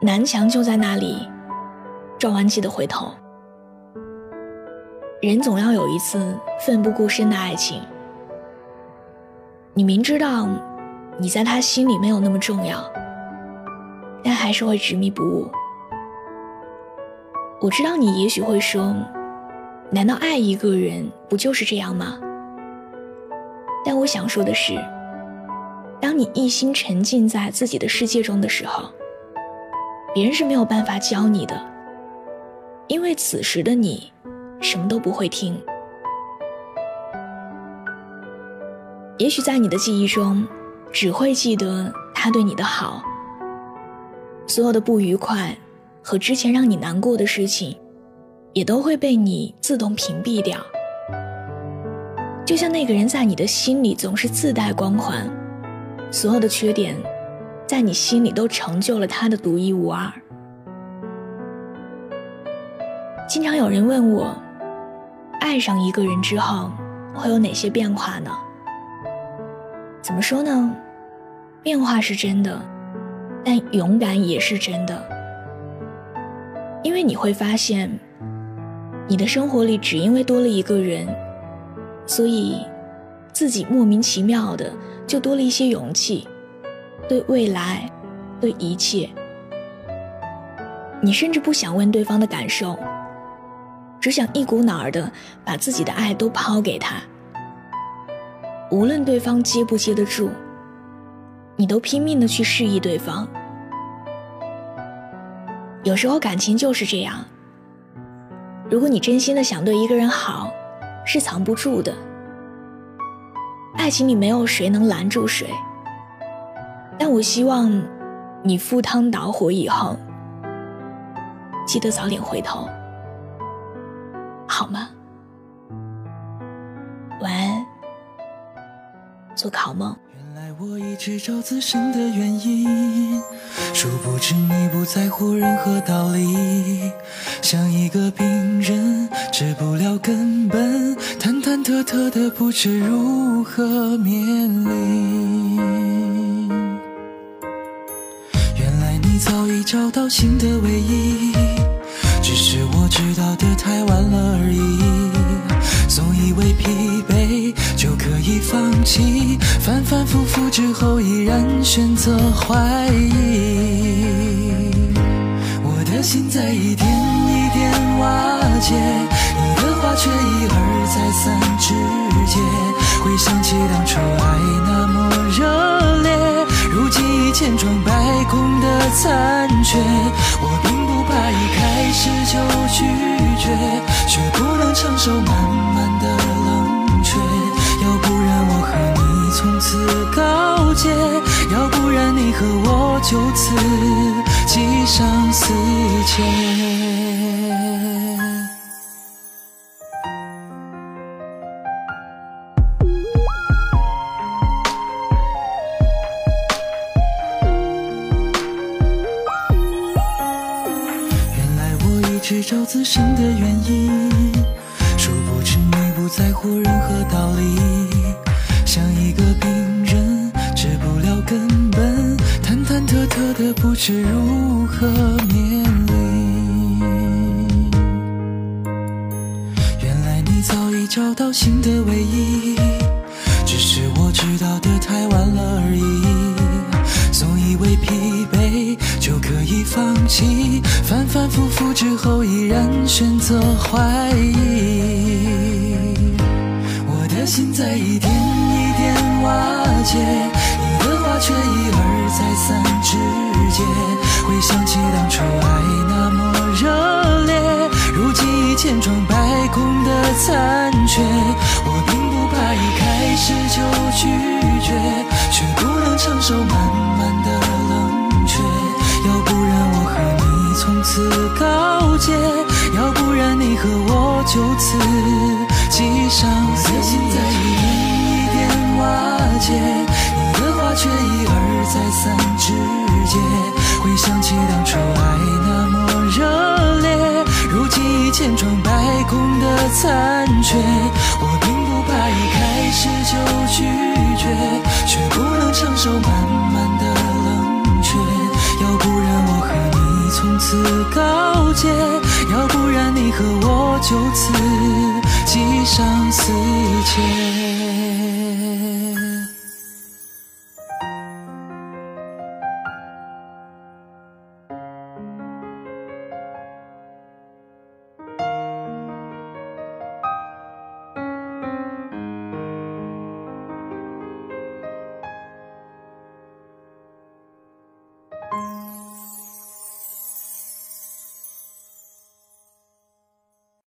南墙就在那里，撞完记得回头。人总要有一次奋不顾身的爱情。你明知道你在他心里没有那么重要，但还是会执迷不悟。我知道你也许会说，难道爱一个人不就是这样吗？但我想说的是，当你一心沉浸在自己的世界中的时候。别人是没有办法教你的，因为此时的你什么都不会听。也许在你的记忆中，只会记得他对你的好，所有的不愉快和之前让你难过的事情，也都会被你自动屏蔽掉。就像那个人在你的心里总是自带光环，所有的缺点。在你心里都成就了他的独一无二。经常有人问我，爱上一个人之后会有哪些变化呢？怎么说呢？变化是真的，但勇敢也是真的。因为你会发现，你的生活里只因为多了一个人，所以自己莫名其妙的就多了一些勇气。对未来，对一切，你甚至不想问对方的感受，只想一股脑儿的把自己的爱都抛给他。无论对方接不接得住，你都拼命的去示意对方。有时候感情就是这样，如果你真心的想对一个人好，是藏不住的。爱情里没有谁能拦住谁。但我希望，你赴汤蹈火以后，记得早点回头，好吗？晚安，做个好梦。原来我一直找自身的原因，殊不知你不在乎任何道理，像一个病人治不了根本，忐忐忑忑的不知如何面临。你早已找到新的唯一，只是我知道的太晚了而已。总以为疲惫就可以放弃，反反复复之后依然选择怀疑。我的心在一点一点瓦解，你的话却一而再三直接。回想起当初爱那么热烈，如今已千疮百孔的。残缺，我并不怕一开始就拒绝，却不能承受慢慢的冷却。要不然我和你从此告别，要不然你和我就此记上死结。去找自身的原因，殊不知你不在乎任何道理，像一个病人治不了根本，忐忐忑忑的不知如何面临。原来你早已找到新的唯一，只是我知道的太晚了而已。总以为疲惫就可以放弃，反反复复之后依然选择怀疑。我的心在一点一点瓦解，你的话却一而再三直就此记上。我的心在一点一点瓦解，你的话却一而再三直接。回想起当初爱那么热烈，如今已千疮百孔的残缺。我并不怕一开始就拒绝，却不能承受慢慢的冷却。要不然我和你从此告诫，要不然你和我就此记上死结。